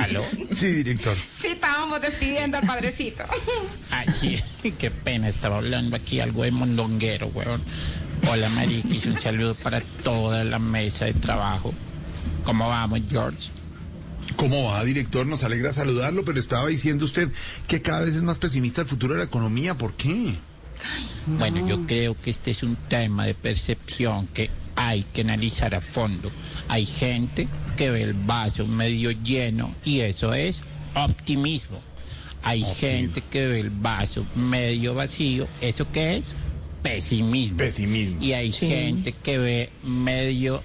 ¿Aló? Sí, director. Sí, estábamos despidiendo al padrecito. Ay, qué pena, estaba hablando aquí algo de mondonguero, weón. Hola, Mariquis, un saludo para toda la mesa de trabajo. ¿Cómo vamos, George? ¿Cómo va, director? Nos alegra saludarlo, pero estaba diciendo usted que cada vez es más pesimista el futuro de la economía. ¿Por qué? Bueno, yo creo que este es un tema de percepción que hay que analizar a fondo. Hay gente que ve el vaso medio lleno y eso es optimismo. Hay gente que ve el vaso medio vacío, ¿eso qué es? Pesimismo. Pesimismo. Y hay gente que ve medio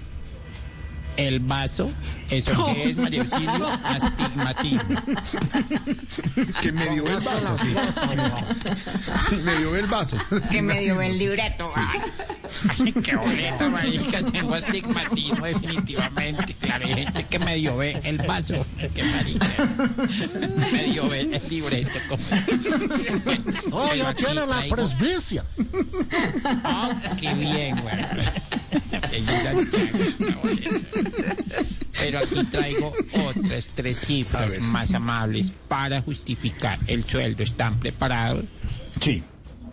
el vaso, ¿eso qué es, María Auxilio? Astigmatismo. Que me dio el vaso, sí. Sí, me dio el vaso. Que me dio el libreto. Ay, qué boleta, marica, tengo astigmatismo definitivamente. Claro, hay gente que medio ve el vaso, qué marica. Medio ve el libreto. Como... Oh, ya tiene la presbicia. Ah, qué bien, güey. Pero aquí traigo otras tres cifras más amables para justificar el sueldo. ¿Están preparados? Sí.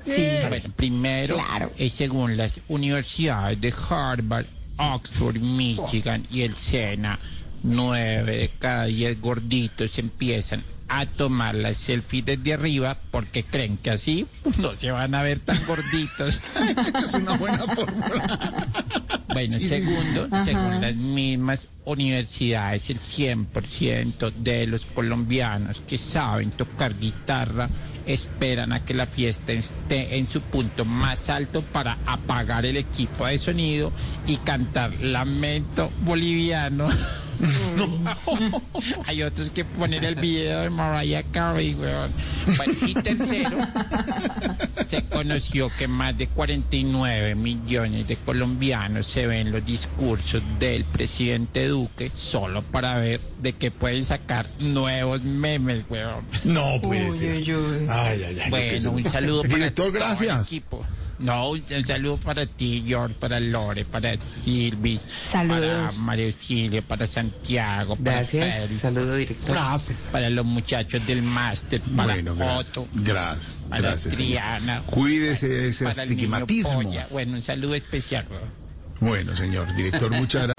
Sí. Bueno, primero, es según las universidades de Harvard, Oxford, Michigan y el SENA, nueve de cada diez gorditos empiezan a tomar las selfies desde arriba porque creen que así no se van a ver tan gorditos. Es una buena fórmula. Bueno, Sí, sí, segundo, según las mismas universidades, el 100% de los colombianos que saben tocar guitarra esperan a que la fiesta esté en su punto más alto para apagar el equipo de sonido y cantar Lamento Boliviano. Hay otros que poner el video de Mariah Carey, weón. Bueno, y tercero, se conoció que más de 49 millones de colombianos se ven los discursos del presidente Duque solo para ver de qué pueden sacar nuevos memes, weón. No puede ser. Ay, ay, ay. Bueno, un saludo para Director, todo el gracias. equipo. No, un saludo para ti, George, para Lore, para Silvis, para. María Auxilio, para Santiago, para Gracias, Pedro, saludo director. Gracias. para los muchachos del máster, para Bueno, gracias. Otto, Gracias. para Gracias. señor. Triana, Cuídese de ese para el niño astigmatismo. polla. Bueno, un saludo especial. Bueno, señor director, muchas gracias.